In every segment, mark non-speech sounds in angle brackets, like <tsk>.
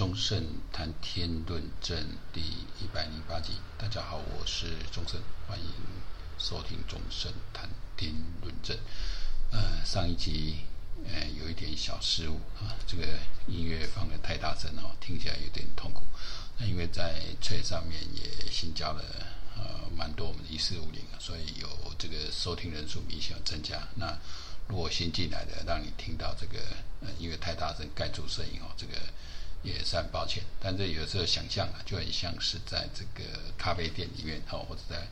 中盛谈天论政第一百零八集，大家好，我是忠胜，欢迎收听中盛谈天论政。呃，上一集呃有一点小失误啊，这个音乐放得太大声哦，听起来有点痛苦。那因为在 Threads 上面也新加了呃蛮多我们的一四五零，所以有这个收听人数明显增加。那如果新进来的，让你听到这个呃因为太大声盖住声音哦，这个。也是很抱歉，但这有时候想象啊，就很像是在这个咖啡店里面哦，或者在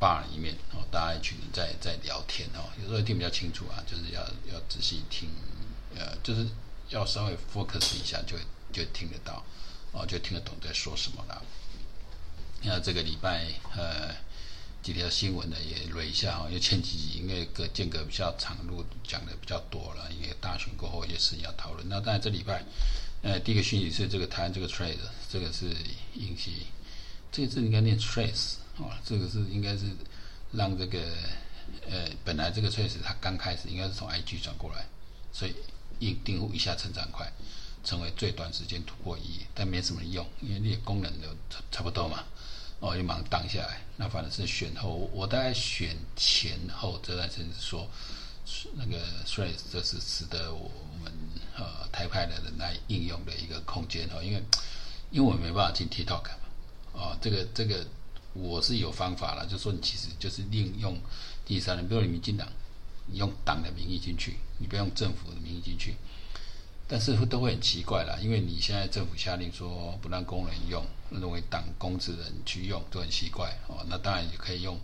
bar 里面哦，大家一群人在在聊天哦，有时候听比较清楚啊，就是要要仔细听，呃，就是要稍微 focus 一下就，就听得到哦，就听得懂在说什么了。那这个礼拜呃几条新闻呢也捋一下哦，因为前几集因为隔间隔比较长，路讲的比较多了，因为大选过后也是要讨论。那当然这礼拜。呃，第一个讯息是这个谈这个 trade，这个是引起，这个字应该念 trace 哦，这个是应该是让这个呃本来这个 trace 它刚开始应该是从 IG 转过来，所以一订户一下成长快，成为最短时间突破一，但没什么用，因为那些功能都差不多嘛，哦，就马上挡下来。那反正是选后，我大概选前后这段时间说。那个 trace 这是使得我呃台派的人来应用的一个空间哦，因为因为我没办法进 TikTok 嘛，哦，这个这个我是有方法了，就说你其实就是利用第三人，比如你民进党，你用党的名义进去，你不用政府的名义进去，但是都会很奇怪啦，因为你现在政府下令说不让工人用，认为党公职人去用都很奇怪哦，那当然也可以用。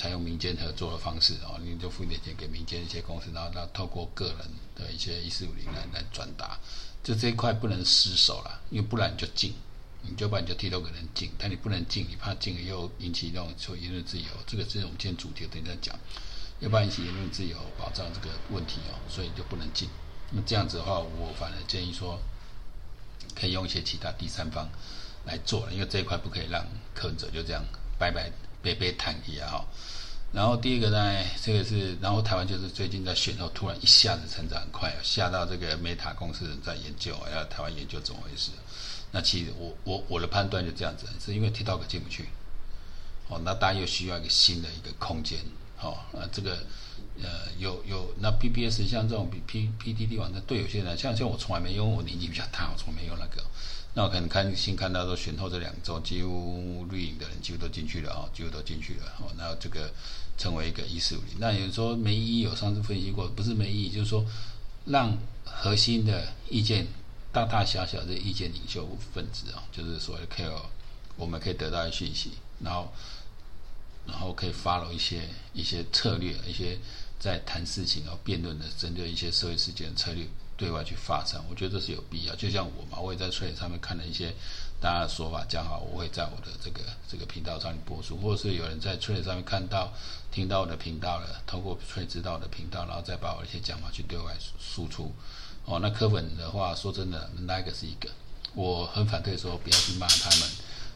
采用民间合作的方式哦，你就付一点钱给民间一些公司，然后那透过个人的一些一四五零来来转达，就这一块不能失手了，因为不然你就禁，你就把你就 TikTok 给人禁，但你不能禁，你怕禁了又引起那种说言论自由，这个是我们今天主题等一下讲，要不然引起言论自由保障这个问题哦，所以就不能禁。那这样子的话，我反而建议说，可以用一些其他第三方来做了，因为这一块不可以让柯文哲就这样拜拜。被被谈一下哈，然后第一个呢，这个是，然后台湾就是最近在选后突然一下子成长很快，吓到这个 Meta 公司人在研究，要台湾研究怎么回事？那其实我我我的判断就这样子，是因为 TikTok 进不去，哦，那大家又需要一个新的一个空间，哦，那这个呃有有那 PBS 像这种比 P PTT 网站对有些人像像我从来没用，我年纪比较大，我从来没用那个。那我可能看新看到说，选后这两周几乎绿营的人几乎都进去了啊，几乎都进去了哦。那这个成为一个一四五零，那有人说没意义，有上次分析过，不是没意义，就是说让核心的意见大大小小的意见领袖分子啊，就是所谓的 K.O.，我们可以得到一些讯息，然后然后可以 follow 一些一些策略，一些在谈事情啊、辩论的针对一些社会事件的策略。对外去发展，我觉得这是有必要。就像我嘛，我也在翠上面看了一些大家的说法，讲好我会在我的这个这个频道上面播出，或者是有人在翠上面看到、听到我的频道了，通过翠知道我的频道，然后再把我的一些讲法去对外输出。哦，那柯粉的话，说真的，那个是一个，我很反对说不要去骂他们，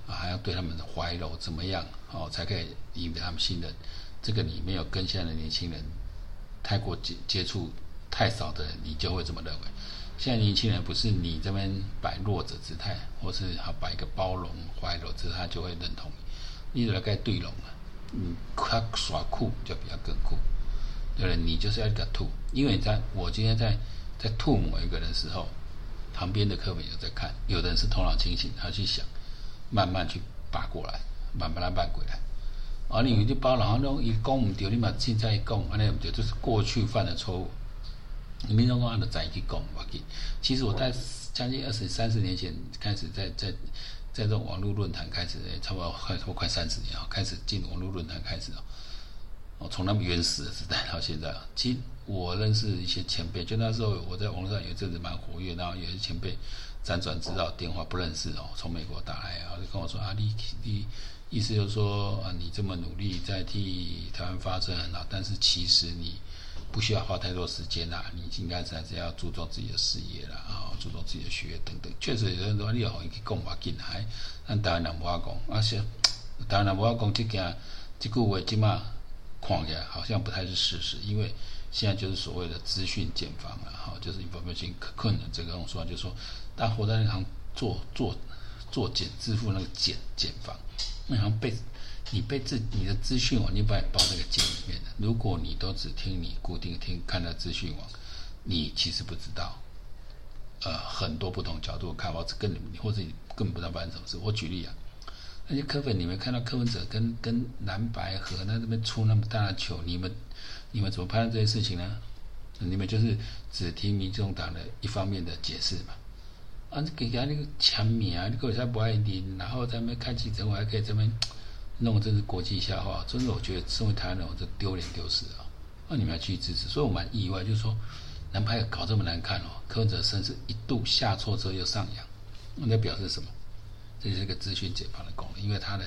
还要对他们怀柔怎么样哦，才可以赢得他们信任。这个你没有跟现在的年轻人太过接接触。太少的人，你就会这么认为。现在年轻人不是你这边摆弱者姿态，或是好摆一个包容怀柔姿态，他就会认同你。你来该对拢啊，你，他耍酷就比较更酷。对了，你就是要一个吐，因为你在我今天在在吐某一个人的时候，旁边的客户有在看，有的人是头脑清醒，他去想，慢慢去拔过来，慢慢来扳过来。而你就包，然后弄一讲唔对，你嘛现在讲，安尼唔对，就是过去犯的错误。你民众公安的在去讲，我记，其实我在将近二十三十年前开始在在在这种网络论坛开始，差不多快快快三十年啊，开始进网络论坛开始啊，哦，从那么原始的时代到现在，其实我认识一些前辈，就那时候我在网络上有一阵子蛮活跃，然后有些前辈辗转知道电话不认识哦，从美国打来啊，就跟我说啊，你你意思就是说啊，你这么努力在替台湾发声很好，但是其实你。不需要花太多时间啦，你应该还是要注重自己的事业啦，啊，注重自己的学业等等。确实有人说你要去讲话进来，但台湾人无法讲，而且台湾人无法讲这件这句话，起码看起来好像不太是事实，因为现在就是所谓的资讯茧房啊，哈，就是 information 可困的这个种说，就是说，大家活在那行做做做减支付那个减减房，那行被你被自你的资讯网，你把你包在个茧里面的。如果你都只听你固定听看到资讯网，你其实不知道，呃，很多不同角度的看法，跟你或者你根本不知道发生什么事。我举例啊，那些柯粉，你们看到柯文哲跟跟蓝白合那这边出那么大的球，你们你们怎么判断这些事情呢？你们就是只听民众党的一方面的解释嘛？啊，给人家那个签名啊，你为啥不爱听？然后在那边开记者会，还可以这边弄，这是国际笑话。真的，我觉得身为台湾人，我这丢脸丢死啊！那你们要去支持，所以我蛮意外，就是说南派搞这么难看哦，柯文哲甚至一度下挫之后又上扬，那表示什么？这是一个资讯解放的功能，因为他的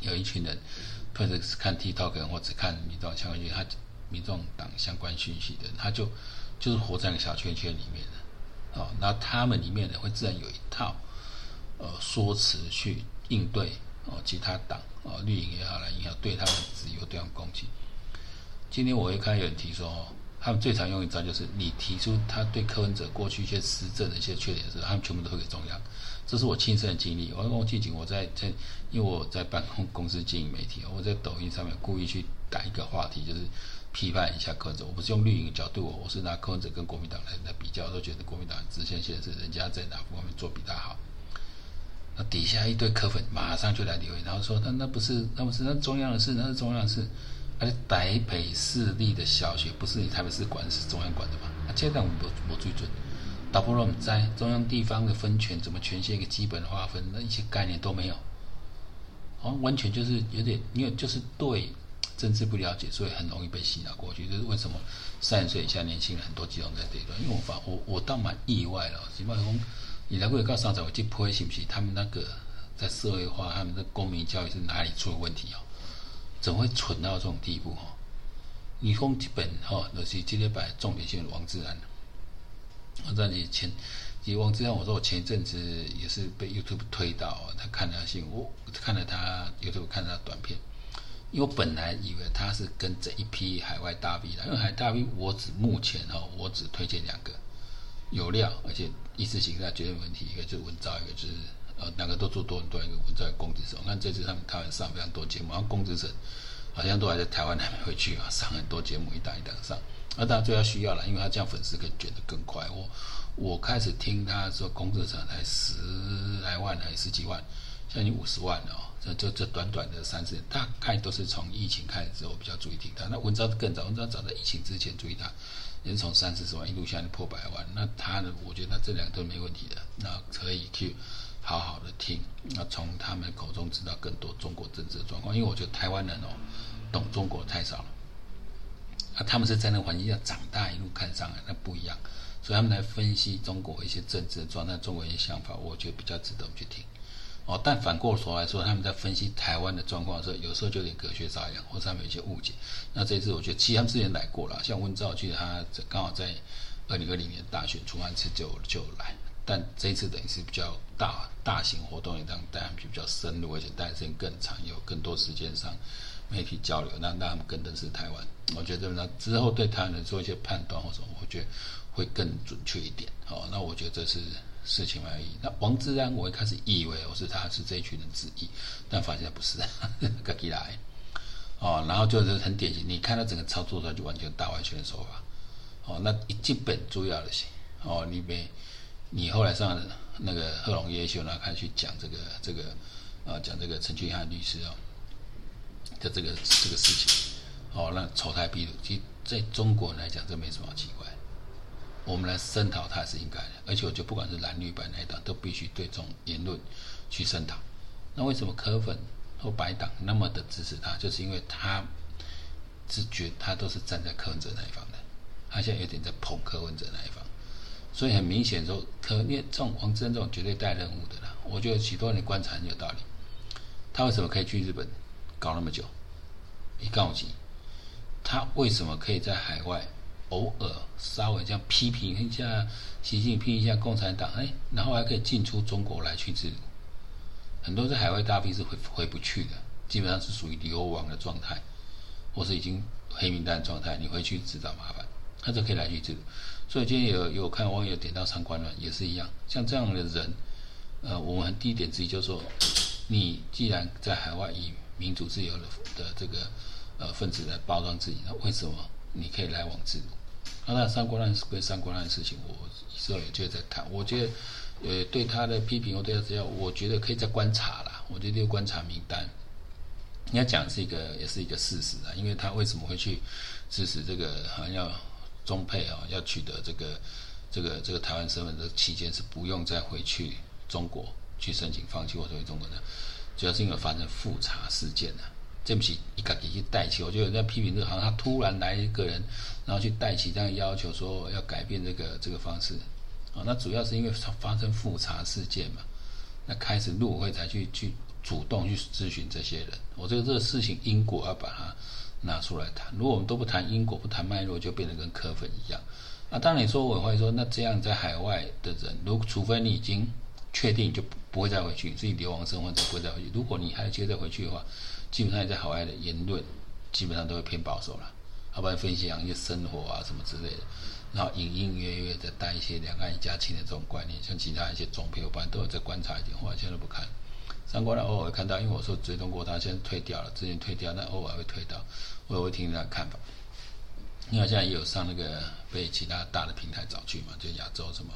有一群人，或者是看 TikTok 或者看民众相关讯息，他。民众党相关讯息的，他就就是活在那个小圈圈里面的，哦，那他们里面呢会自然有一套呃说辞去应对哦其他党哦绿营也好蓝营也好对他们自由这样攻击。今天我会看有人提说，哦，他们最常用一招就是你提出他对柯文哲过去一些施政的一些缺点时，他们全部都会给中央。这是我亲身的经历。我我记紧我在在，因为我在办公公司经营媒体，我在抖音上面故意去打一个话题，就是。批判一下柯文哲，我不是用绿营的角度，我是拿柯文哲跟国民党来来比较，都觉得国民党直线现实，人家在哪方面做比他好。那底下一堆柯粉马上就来留言，然后说那那不是那不是那中央的事，那是中央的事。而且台北市立的小学不是你台北市管，是中央管的吗？啊，这段我们不不追准，打破了我们在中央地方的分权，怎么权限一个基本划分，那一些概念都没有。哦，完全就是有点，因为就是对。政治不了解，所以很容易被洗脑过去。就是为什么三十岁以下年轻人很多集中在这一段？因为我发我我倒蛮意外了。起码说，你来过告上场，我去破是不是？他们那个在社会化，他们的公民教育是哪里出了问题哦？怎么会蠢到这种地步哦？你封基本哈，就是今天把重点性王志安。我在你前，其实王志安，我说我前一阵子也是被 YouTube 推到，他看了新闻，我看了他 YouTube 看了他短片。因为我本来以为他是跟这一批海外大 V 的，因为海大 V 我只目前哈，我只推荐两个有料，而且意识形态绝对没问题，一个就是文章，一个就是呃两个都做多很多，一个文藻龚志成。我看这次他们台湾上非常多节目，然后龚志成好像都还在台湾还没回去啊，上很多节目一档一档上。那当然最要需要了，因为他这样粉丝可以卷得更快。我我开始听他说龚志成才十来万还是十几万，现在五十万了哦。就这短短的三四年，大概都是从疫情开始之后比较注意听他。那文章更早，文章早在疫情之前注意他，也是从三四十万一路下来破百万。那他呢，我觉得他这两个都没问题的，那可以去好好的听，那从他们口中知道更多中国政治的状况。因为我觉得台湾人哦，懂中国太少了。啊，他们是在那个环境下长大，一路看上来，那不一样，所以他们来分析中国一些政治的状态、中国一些想法，我觉得比较值得我们去听。哦，但反过头来说，他们在分析台湾的状况的时候，有时候就有点隔靴搔痒，或者他们有一些误解。那这次我觉得，其实他们之前来过了，像温兆去，他刚好在二零二零年大选出完次就就来，但这一次等于是比较大大型活动，也让带他们去比较深入，而且待的时间更长，有更多时间上媒体交流，那让他们更认识台湾。我觉得呢，之后对台湾人做一些判断或什么，我觉得会更准确一点。好，那我觉得这是。事情而已。那王志安，我一开始以为我是他是这一群人之一，但发现不是，<laughs> 个起来哦，然后就是很典型。你看他整个操作出来就完全大外宣手法哦。那一基本主要的是哦，你没你后来上那个贺珑夜秀呢，开始去讲这个这个啊，讲这个陈俊翰律师哦的这个这个事情哦，那丑态毕露，其实在中国来讲，这没什么奇怪。我们来声讨他是应该的，而且我觉得不管是蓝绿白哪一党，都必须对这种言论去声讨。那为什么柯粉或白党那么的支持他？就是因为他是觉他都是站在柯文哲那一方的，他现在有点在捧柯文哲那一方，所以很明显说，柯因为这种王志安这种绝对带任务的啦，我觉得许多人的观察很有道理。他为什么可以去日本搞那么久？一告急，他为什么可以在海外？偶尔稍微这样批评一下习近平，一下共产党，哎，然后还可以进出中国来去自如。很多在海外大 V 是回回不去的，基本上是属于流亡的状态，或是已经黑名单状态。你回去自找麻烦，他就可以来去自如。所以今天有有看网友点到三观了，也是一样。像这样的人，呃，我们第一点之一就是说，你既然在海外以民主自由的的这个呃分子来包装自己，那为什么你可以来往自如？那那三国难是归三国难的事情，我之后也就在谈。我觉得，呃，对他的批评或对他只要，我觉得可以再观察啦。我觉得这个观察名单，应该讲是一个，也是一个事实啊。因为他为什么会去支持这个好像要中配啊，要取得这个这个这个台湾身份的期间是不用再回去中国去申请放弃或者回中国的，主要是因为发生复查事件了。这不是一个给去带起，我觉得有人在批评这个，好像他突然来一个人，然后去带起这样要求，说要改变这个这个方式，啊，那主要是因为发生复查事件嘛，那开始陆委会才去去主动去咨询这些人。我觉得这个事情因果要把它拿出来谈，如果我们都不谈因果，不谈脉络，就变得跟柯粉一样。那当然你说委会说，那这样在海外的人，如除非你已经确定就不会再回去，自己流亡生活就不会再回去，如果你还接着回去的话。基本上你在海外的言论，基本上都会偏保守了，要不然分享一些生活啊什么之类的，然后隐隐约约的带一些两岸一家亲的这种观念，像其他一些总评，我般都有在观察一点，我现在都不看。三观呢，偶尔会看到，因为我说追踪过他，现在退掉了，之前退掉，但偶尔会退到，我也会听他的看法。因为现在也有上那个被其他大的平台找去嘛，就亚洲什么。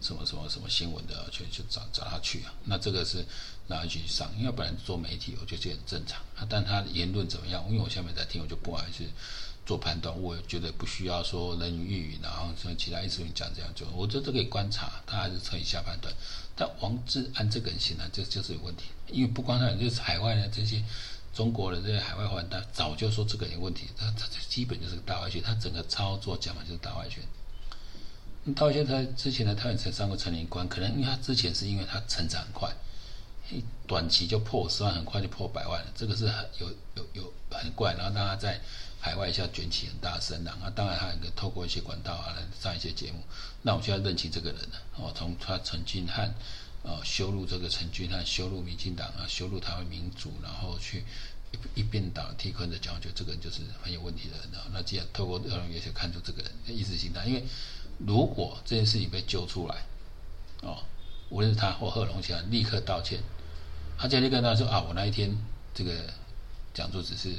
什么什么什么新闻的，去去找找他去啊？那这个是然后去上，因为本来做媒体，我觉得这很正常啊。但他言论怎么样？因为我下面在听，我就不好意思做判断。我觉得不需要说人云亦云，然后像其他意思你讲这样就，我觉得这可以观察，他还是可以下判断。但王志安这个人显然就就是有问题，因为不光他，就是海外的这些中国的这些海外华人，他早就说这个人有问题，他他基本就是个大外宣，他整个操作讲的就是大外宣。大外宣他之前呢，他也曾上过成年关，可能因为他之前是因为他成长很快，短期就破十万，很快就破百万了，这个是很有有有很怪，然后让他在海外一下卷起很大的声浪啊。当然他能透过一些管道啊来上一些节目。那我们现在认清这个人了哦，从他陈君汉哦羞辱这个陈君汉，羞辱民进党啊，羞辱台湾民主，然后去一边倒替坤的讲，我觉得这个人就是很有问题的人啊。那既然透过二龙也可以看出这个人的意识形态，因为。如果这件事情被揪出来，哦，无论是他或贺龙翔立刻道歉，他就立刻道歉说啊，我那一天这个讲座只是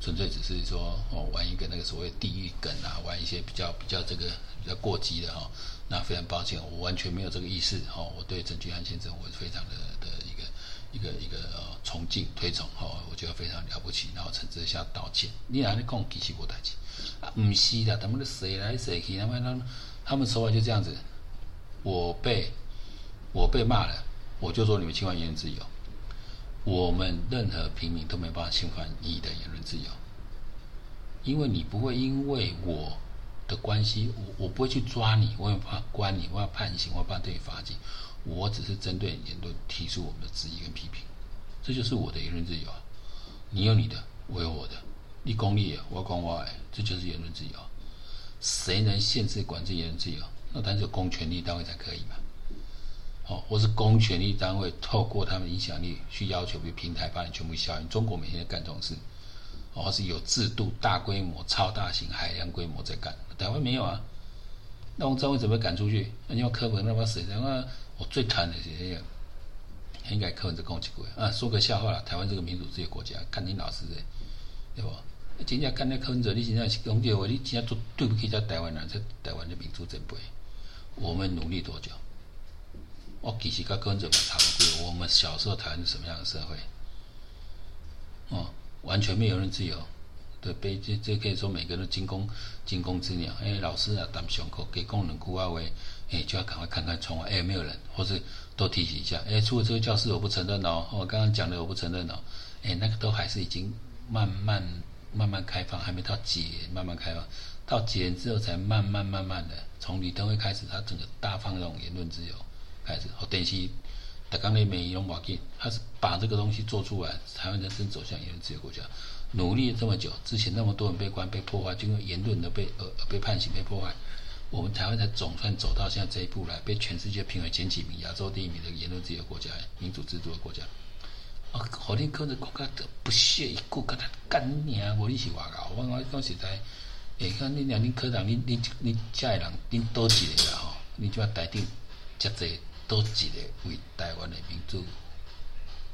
纯粹只是说哦玩一个那个所谓地狱梗啊，玩一些比较比较这个比较过激的哈、哦，那非常抱歉，我完全没有这个意思哦，我对陈君汉先生我非常的的一个一个一个呃崇敬推崇哈、哦，我觉得非常了不起，然后诚挚向道歉，你哪里讲其实无代志。啊，不是的，他们的谁来谁去，他们他们他们说话就这样子。我被我被骂了，我就说你们侵犯言论自由。我们任何平民都没办法侵犯你的言论自由，因为你不会因为我的关系，我我不会去抓你，我也不怕关你，我要判刑，我怕对你罚金。我只是针对言论提出我们的质疑跟批评，这就是我的言论自由。你有你的，我有我的。你讲你的，我讲我的，这就是言论自由。谁能限制管制言论自由？那当然是公权力单位才可以嘛。哦，或是公权力单位透过他们影响力去要求，比如平台把你全部消音。中国每天在干这种事，哦，是有制度、大规模、超大型、海量规模在干。台湾没有啊。那王政委怎么赶出去？那你要柯文那么谁？然后我最谈的是这样，应该柯文哲攻击过啊。说个笑话啦，台湾这个民主自由国家，看你老实的，对不？真正干那柯文哲，你现在是讲这话，你真正做对不起在台湾人，在台湾的民主阵营。我们努力多久？我其实跟柯文哲差不多。我们小时候台湾是什么样的社会？哦，完全没有人自由。对，被这这可以说每个人都惊弓惊弓之鸟。哎，老师啊，当胸口给工人哭啊喂，哎，就要赶快看看窗外，哎，没有人，或是多提醒一下。哎，出了这个教室，我不承认哦。我刚刚讲的，我不承认哦。哎，那个都还是已经慢慢。慢慢开放，还没到解，慢慢开放，到解之后才慢慢慢慢的从李登辉开始，他整个大放那种言论自由开始。哦，电视，他刚才美容瓦基，他是把这个东西做出来，台湾才真走向言论自由国家。努力了这么久，之前那么多人被关、被破坏，就因为言论的被呃被判刑、被破坏，我们台湾才总算走到现在这一步来，被全世界评为前几名、亚洲第一名的言论自由国家、民主制度的国家。啊，好你可能国家的不屑一顾，跟他干你啊！我你是外搞，我我讲实在，哎，看你两恁科长，你你你家人，恁多几个啦吼？你就要台顶，接济都一个为台湾的民主，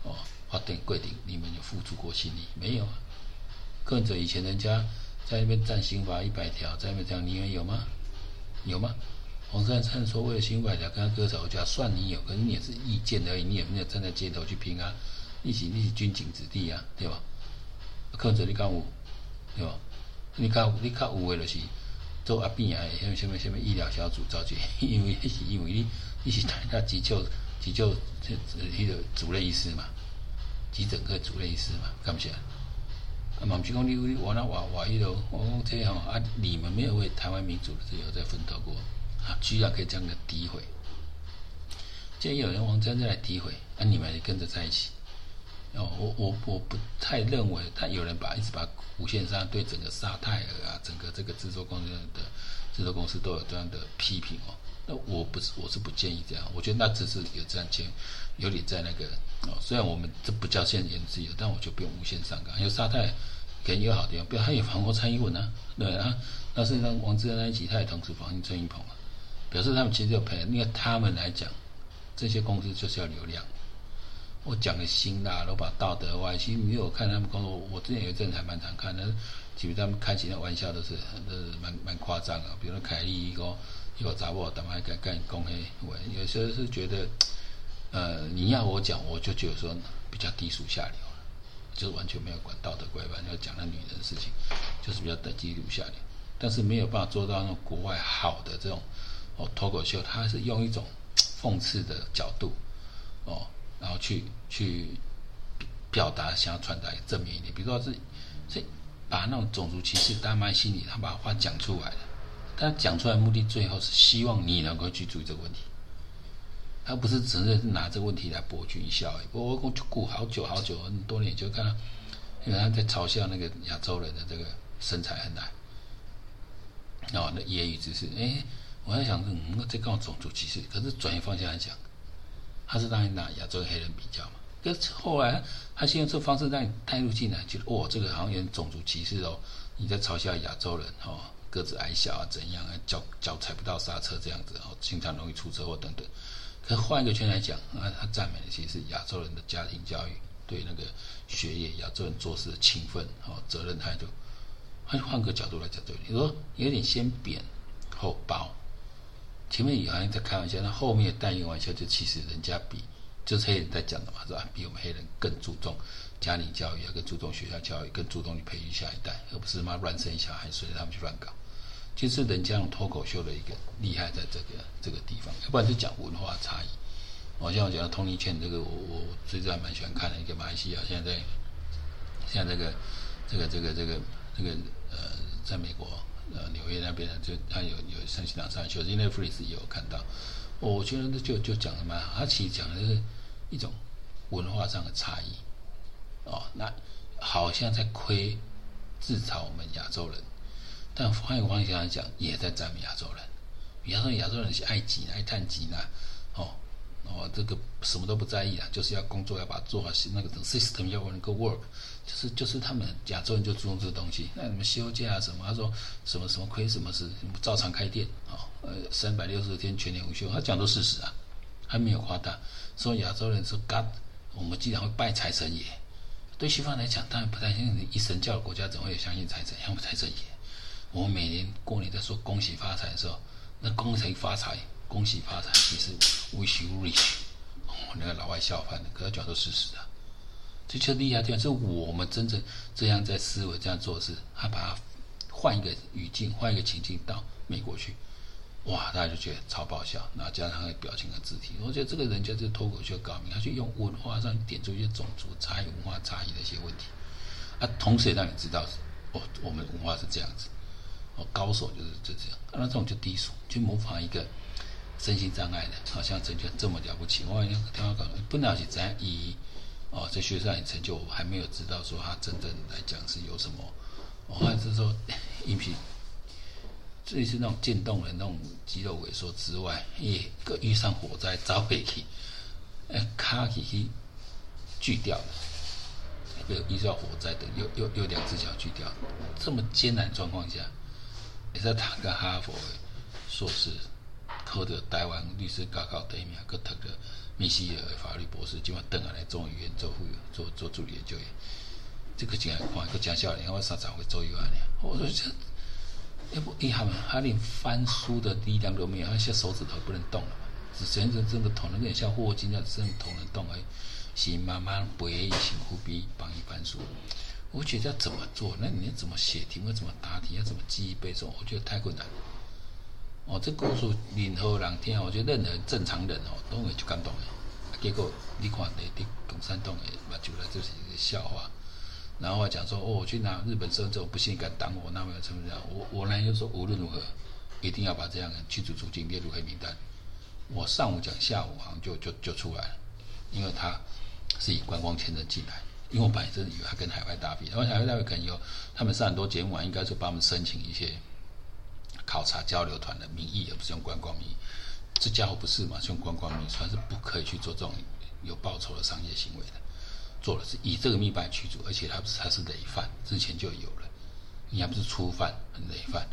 哦，法定规定你们有付出过心力没有？抗者以前人家在那边占刑法一百条，在那边讲你有吗？有吗？黄世灿所谓的刑法百条跟他歌手讲算你有，可是你也是意见而已，你也没有站在街头去拼啊！一是一是军警子弟啊，对吧？抗者你敢有？对吧？你敢你敢有诶？就是。做阿扁啊，什么什么什么医疗小组召集，<laughs> 因为那是因为你你是台大急救急救这迄个主任医师嘛，急诊科主任医师嘛，干不起来。啊，嘛毋是讲你你我那话话迄个，我讲这样啊，你们没有为台湾民主的自由在奋斗过啊，居然可以这样的诋毁。既然有人王真在来诋毁，啊，你们也跟着在一起。哦，我我我不太认为，他有人把一直把无限上对整个萨泰尔啊，整个这个制作公司的制作公司都有这样的批评哦。那我不是我是不建议这样，我觉得那只是有这样签，有点在那个哦。虽然我们这不叫现言自由，但我就不用无限上纲。因为沙泰给人有好地方，比如他也防过蔡英文呢，对啊。那实上王志安那一集他也同时防郑运鹏啊，表示他们其实有朋友，因为他们来讲，这些公司就是要流量。我讲的辛辣，都把道德歪。其实你有看他们工作，我之前有一阵还蛮常看的。其实他们开起的玩笑都是都是蛮蛮夸张的。比如说凯利一个有杂货，他们还敢干公黑。我有时候是觉得，呃，你要我讲，我就觉得说比较低俗下流，就是完全没有管道德规范，要讲那女人的事情，就是比较低俗下流。但是没有办法做到那种国外好的这种哦脱口秀，他是用一种讽刺的角度哦。然后去去表达，想要传达正面一点，比如说是是把那种种族歧视大埋心里，他把话讲出来。了，但讲出来目的最后是希望你能够去注意这个问题，他不是只是拿这个问题来博君一笑。我我就顾好久好久很多年就看到，因为他在嘲笑那个亚洲人的这个身材很矮，哦，那言语之是，哎，我在想，嗯，这跟种族歧视，可是转移方向来讲。他是让你拿亚洲黑人比较嘛？可是后来他先用这方式让你带入进来，觉得哦，这个好像有点种族歧视哦，你在嘲笑亚洲人哦，个子矮小啊，怎样啊，脚脚踩不到刹车这样子哦，经常容易出车祸等等。可换一个圈来讲啊，他赞美的其实是亚洲人的家庭教育，对那个学业，亚洲人做事的勤奋哦，责任态度。换换个角度来讲，对你说有点先贬后褒。前面也好像在开玩笑，那后面带一个玩笑，就其实人家比就是黑人在讲的嘛，是吧？比我们黑人更注重家庭教育，更注重学校教育，更注重去培育下一代，而不是妈乱生小孩，随着他们去乱搞。就是人家用脱口秀的一个厉害在这个这个地方，要不然就讲文化差异。我像我讲的 Tony Chen 这个，我我最近还蛮喜欢看的一个马来西亚，现在在现在这个这个这个这个这个呃，在美国。呃，纽约那边的就他有有圣心堂上修，因为 Netflix 也有看到，我觉得就就讲的蛮好，他其实讲的是一种文化上的差异，哦，那好像在亏自嘲我们亚洲人，但换一个方向来讲，也在赞美亚洲人。比方说亚洲人是爱挤爱叹挤呢，哦哦，这个什么都不在意啊，就是要工作要把做好，那个 system 要能够 work。就是就是他们亚洲人就注重这东西，那什么休假啊什么，他说什么什么亏什么事，照常开店啊，呃三百六十天全年无休，他讲的事实啊，还没有夸大。说亚洲人说 God，我们经常会拜财神爷，对西方来讲当然不太相信，一神教的国家怎么会有相信财神，要么财神爷？我们每年过年在说恭喜发财的时候，那恭喜发财，恭喜发财，其实 wish you rich，哦，那个老外笑翻了，可他讲的是事实啊。这就厉害的地方，是我们真正这样在思维、这样做事，他把它换一个语境、换一个情境到美国去，哇，大家就觉得超爆笑。然后加上他的表情和肢体，我觉得这个人家就脱口秀高明，他去用文化上点出一些种族差异、文化差异的一些问题，啊，同时也让你知道，哦，我们文化是这样子，哦，高手就是就这样，那这种就低俗，去模仿一个身心障碍的，好像成就这么了不起。我讲听他讲，不了解怎样以。哦，在学术上成就，我还没有知道说他真正来讲是有什么，我还是说，因为这是那种渐冻人那种肌肉萎缩之外，也各遇上火灾遭被去，哎，卡去去锯掉了，又遇到火灾的，又又又两只脚锯掉，这么艰难状况下，也在谈个哈佛硕士，考的台湾律师高考第一名，个读的。密西尔法律博士，今晚邓下来中语院做副做做助理研究员，这个讲话个讲笑脸，我三十岁左右啊，我说这要不遗憾嘛，他连翻书的力量都没有，他现在手指头不能动了嘛，只真真正的头能有点像霍金这样，真的头能动而已。是慢慢背一些伏笔帮一翻书。我觉得要怎么做？那你要怎么写题目？怎么答题？要怎么记忆背诵？我觉得太困难。哦，这故事任何人听，我觉得任何正常人哦都会就感动的。结果你看的的共产党的嘛，就来就是一个笑话。然后讲说，哦，我去拿日本身份证，我不信你敢挡我，那没有什么样。我我呢又说，无论如何一定要把这样的驱逐出境列入黑名单。我上午讲，下午好像就就就出来了，因为他是以观光签证进来。因为我本来真的以为他跟海外大比，然后海外大比可能有他们上很多节目啊，应该是帮我们申请一些考察交流团的名义，而不是用观光名义。这家伙不是嘛？是用观光名义，算是不可以去做这种有报酬的商业行为的。做了是以这个密办驱逐，而且他不是他是累犯，之前就有了，你还不是初犯，很累犯，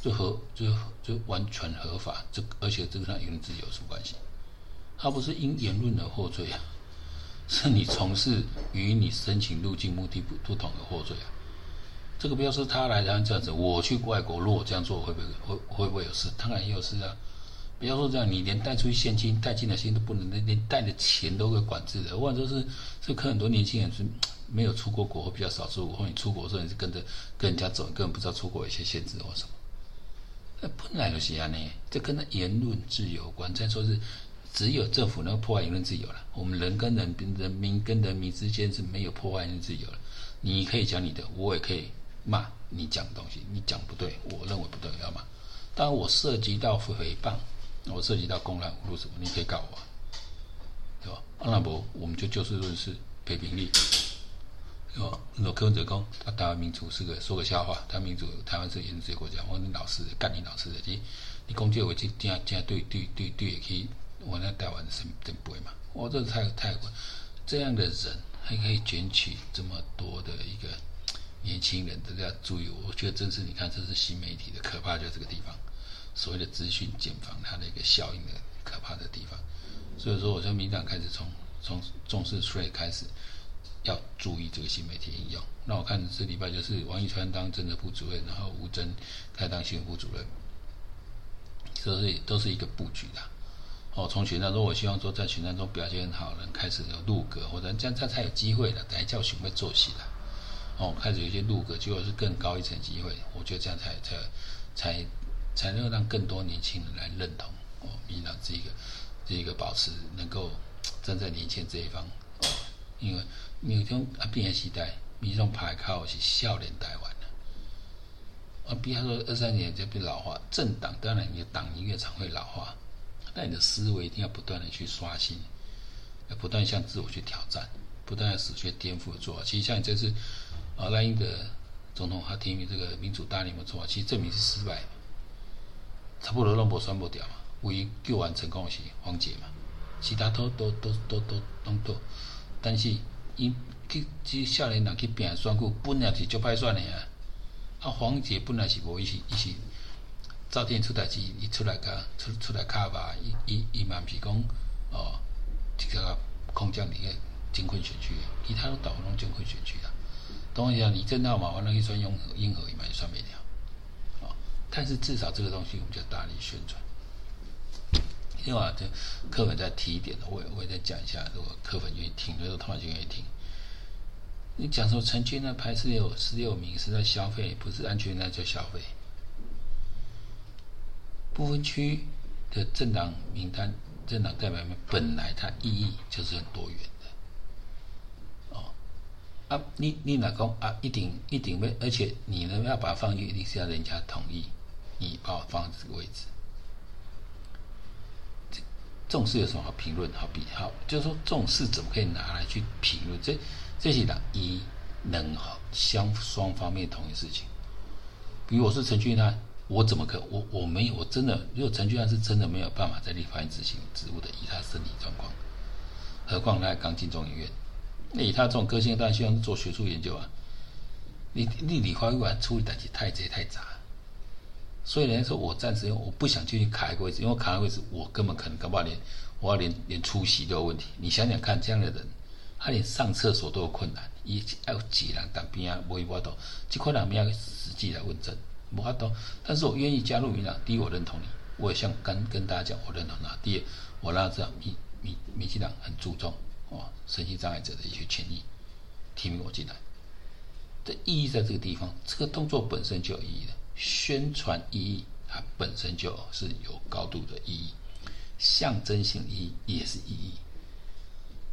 就合就就完全合法。这而且这个跟言论自由有什么关系？他不是因言论而获罪啊。是你从事与你申请入境目的不不同的获罪啊！这个不要说他来然后这样子，我去外国如果这样做会不会会会不会有事？当然也有事啊！不要说这样，你连带出去现金、带进来现金都不能，连带的钱都会管制的。或者说是这可很多年轻人是 <tsk> 没有出过国或比较少出国，或你出国的时候你是跟着跟人家走，根本不知道出国有些限制或什么。那本来就是这样呢，这跟那言论自由有关。再说是。只有政府能破坏言论自由了。我们人跟人、人民跟人民之间是没有破坏言论自由了。你可以讲你的，我也可以骂你讲的东西。你讲不对，我认为不对，要吗？当然，我涉及到诽谤，我涉及到公然侮辱什么，你可以告我，对吧？那不，我们就就事论事，评评理，对吧？那柯文哲讲，他台湾民主是个说个笑话，台湾民主，台湾是言论自由国家。我说你老师干你老师的，你你攻击我，就这样这样对对对对也可以。我那台湾是真不会嘛？我这太太这样的人还可以卷起这么多的一个年轻人，大家注意，我觉得真是你看，这是新媒体的可怕，就这个地方，所谓的资讯茧房，它的一个效应的可怕的地方。所以说，我从民党开始从从重视税开始，要注意这个新媒体应用。那我看这礼拜就是王一川当政治部主任，然后吴峥开当新闻部主任，这是都是一个布局的。哦，从选战中，我希望说在选战中表现好的人开始有入阁，或者这样这样才有机会的，等下叫选会做戏的。哦，开始有一些入阁，结果是更高一层机会，我觉得这样才才才才能够让更多年轻人来认同哦，民进党这个这个保持能够站在年轻这一方。哦，因为你从啊变时代，民众排靠是笑脸台湾的，啊，比方说二三年就变老化，政党当然你的党越长会老化。但你的思维一定要不断的去刷新，要不断向自我去挑战，不断的死去颠覆做。其实像你这次啊赖英德总统他提名这个民主大联盟做法，其实证明是失败，差不多都没选不掉嘛。唯一救完成功的是黄杰嘛，其他都都都都都拢倒。但是因去这少年人去拼选举，本来是就歹选的啊。啊黄杰本来是无伊是伊是。早点出代志，伊出来个出出来卡吧，伊伊伊嘛毋是讲哦，这个空降你个金昆选区，其他都倒拢金昆选区啦。等一下，你真的嘛？完了，一算用英和伊嘛也算没了。哦，但是至少这个东西我们就大力宣传。另外，这课本再提一点的，我也我也再讲一下。如果课本愿意听，如果同学就愿意听。你讲说陈军呢排十六十六名是在消费，不是安全那叫消费。不分区的政党名单、政党代表们本来它意义就是很多元，啊，你你哪公啊？一定一定会，而且你呢要把它放进去，一定是要人家同意，你把我放这个位置。这这种事有什么好评论？好比好，就是说这种事怎么可以拿来去评论？这这些党一能相双方面同意事情，比如我是陈俊安。我怎么可我我没有我真的，如果陈俊安是真的没有办法在立法院执行职务的，以他身体状况，何况他刚进中医院，那以他这种个性，当然希望做学术研究啊。你你立法院处理代志太贼太杂，所以人家说我暂时我不想进去卡一个位置，因为卡一个位置我根本可能搞不好连我要连连出席都有问题。你想想看，这样的人，他连上厕所都有困难，伊要挤人当边啊，无伊法度，这块人要实际来问政，无法度。但是我愿意加入民党，第一我认同你，我也想跟跟大家讲，我认同他。第二，我让他知道民民民进党很注重哦身心障碍者的一些权益，提名我进来。的意义在这个地方，这个动作本身就有意义的，宣传意义它本身就是有高度的意义，象征性意义也是意义。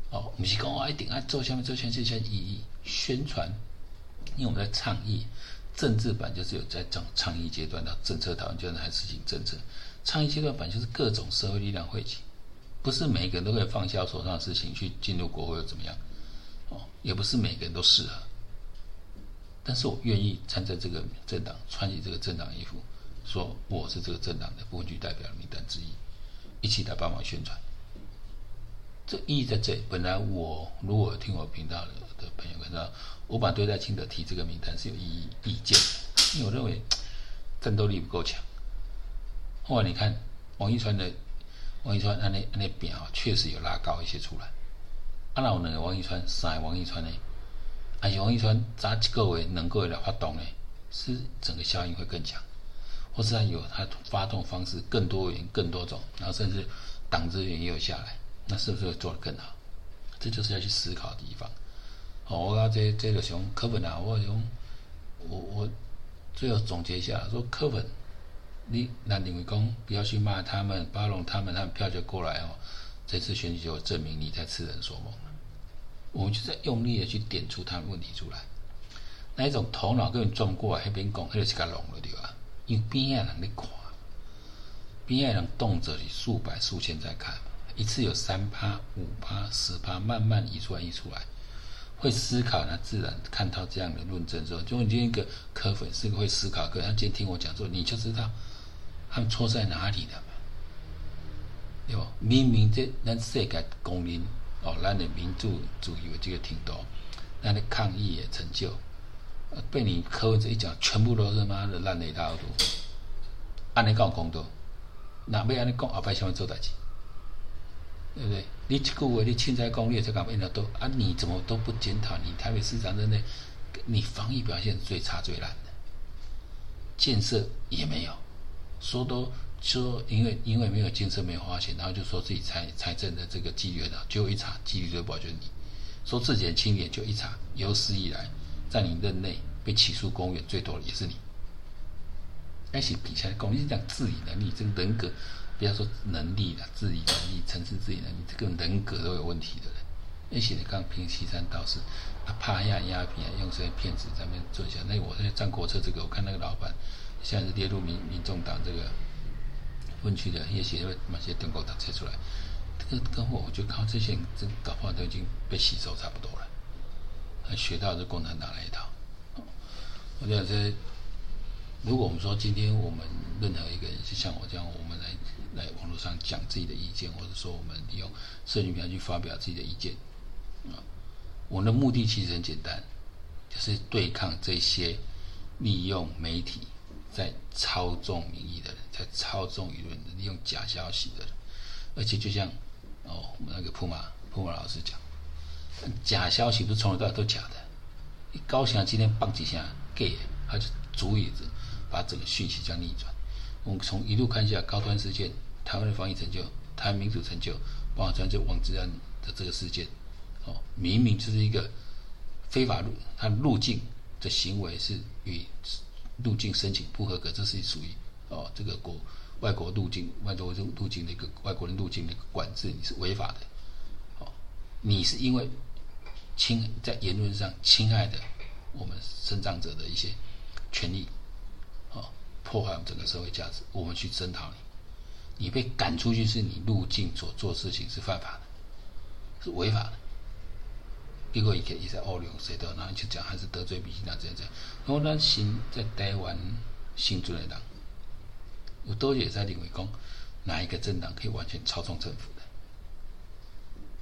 哦，不是讲我一定要做下面做下面这些意义宣传，因为我们在倡议，政治版就是有在讲倡议阶段的政策讨论阶段还实行政策，倡议阶段版就是各种社会力量汇集，不是每一个人都可以放下手上的事情去进入国会又怎么样，哦，也不是每个人都适合。但是我愿意站在这个政党，穿起这个政党衣服，说我是这个政党的部分区代表名单之一，一起来帮忙宣传。这意义在这。本来我如果听我频道的朋友看到，我把对待清德提这个名单是有意义意见的，因为我认为战斗力不够强。后来你看王一川的王一川那那那边啊，确实有拉高一些出来。啊，那我那个王一川，三王一川呢？啊，王一川早几个位能够来发动呢？是整个效应会更强，或是他有他发动方式更多元、更多种，然后甚至党资源也有下来，那是不是会做得更好？这就是要去思考的地方。好，我讲这这个熊柯本啊，我用我我最后总结一下，说柯本，你那认为讲不要去骂他们、包容他们，他们票就过来哦。这次选举就证明你在痴人说梦了。我们就在用力的去点出他们问题出来，那一种头脑根本转不过来，那边讲，那就是个聋了对吧？因为边上人在看，边上人动辄是数百、数千在看，一次有三趴、五趴、十趴，慢慢移出来、移出来，会思考，那自然看到这样的论证之后，就你今天一个科粉是会思考，可他今天听我讲说，你就知道他们错在哪里了嘛？对吧？明明这咱世界公认。哦，咱的民主主义的这个挺多，咱的抗议也成就，被你柯文哲一讲，全部都是妈的烂的一塌糊涂。按你讲公道，那要按你讲后摆想要做代志，对不对？你这个话你凊彩讲，你也才讲变得多啊？你怎么都不检讨？你台北市长真的，你防疫表现最差最烂的，建设也没有，说都。说因为因为没有建设没有花钱，然后就说自己财财政的这个纪律的，就一查纪律就保全你，说自己很清廉就一查，有史以来在你任内被起诉公务员最多的也是你。而且比起来讲，你讲治理能力，这个人格，不要说能力了，治理能力、城市治理能力，这个人格都有问题的人。而且你刚平西山道士，他怕压压平，用这些骗子在那边做一下。那我在战国策这个，我看那个老板现在是列入民民众党这个。分区的也写了蛮些中国的写出来，这个跟我就靠这些，这搞不好都已经被吸收差不多了，还学到这共产党那一套。我觉得，如果我们说今天我们任何一个人，就像我这样，我们来来网络上讲自己的意见，或者说我们利用社群平台去发表自己的意见，啊，我的目的其实很简单，就是对抗这些利用媒体。在操纵民意的人，在操纵舆论的，利用假消息的人，而且就像哦，我们那个铺马铺马老师讲，假消息不是从头到尾都假的，你高兴今天棒几下给，他就足以把整个讯息叫逆转。我们从一路看下，高端事件、台湾的防疫成就、台湾民主成就，包括这王志安的这个事件，哦，明明就是一个非法路，他路径的行为是与。入境申请不合格，这是属于哦，这个国外国入境外国入入境的一个外国人入境的一个管制，你是违法的。哦，你是因为侵在言论上侵害的我们身障者的一些权利，哦，破坏我们整个社会价值，我们去声讨你，你被赶出去是你入境所做事情是犯法的，是违法的。结果伊个伊在恶用谁的，然后就讲还是得罪民进党这样这样。然后咱新在台湾新进的人，有多也在认为讲哪一个政党可以完全操纵政府的？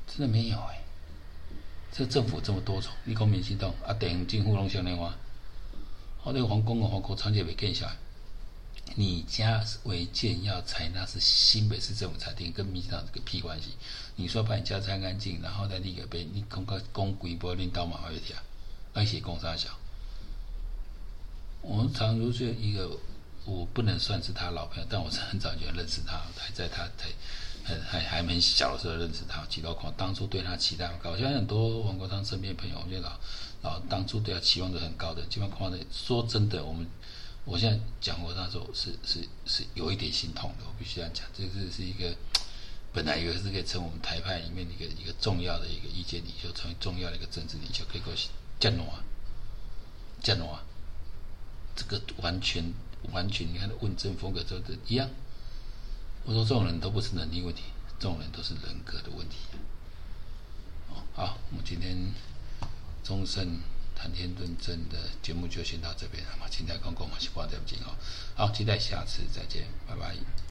真的没有哎、欸。这政府这么多重，你讲民进党啊，地方政府拢像那话，好，那个皇宫啊，皇宫长期没建下来，你家违建要采纳是新北市政府裁定，跟民进党这个屁关系？你说把你家拆干净，然后再立个碑，你公告公规不领导马会条，而且公三小。我们常如说一个，我不能算是他老朋友，但我是很早就认识他，还在他在还还还很小的时候认识他。几道矿当初对他期待很高，像很多黄国昌身边朋友，我觉得老老当初对他期望是很高的。基本矿的说真的，我们。我现在讲过，那时候是是是有一点心痛的，我必须这样讲。这个是一个本来以为是可以成我们台派里面的一个一个重要的一个意见领袖，成为重要的一个政治领袖，可以够加诺啊，加诺啊，这个完全完全，你看问政风格都都一样。我说这种人都不是能力问题，这种人都是人格的问题。哦，好，我们今天中胜。谈天论政的节目就先到这边，好吗？期待公公，我是挂点金哦。好，期待下次再见，拜拜。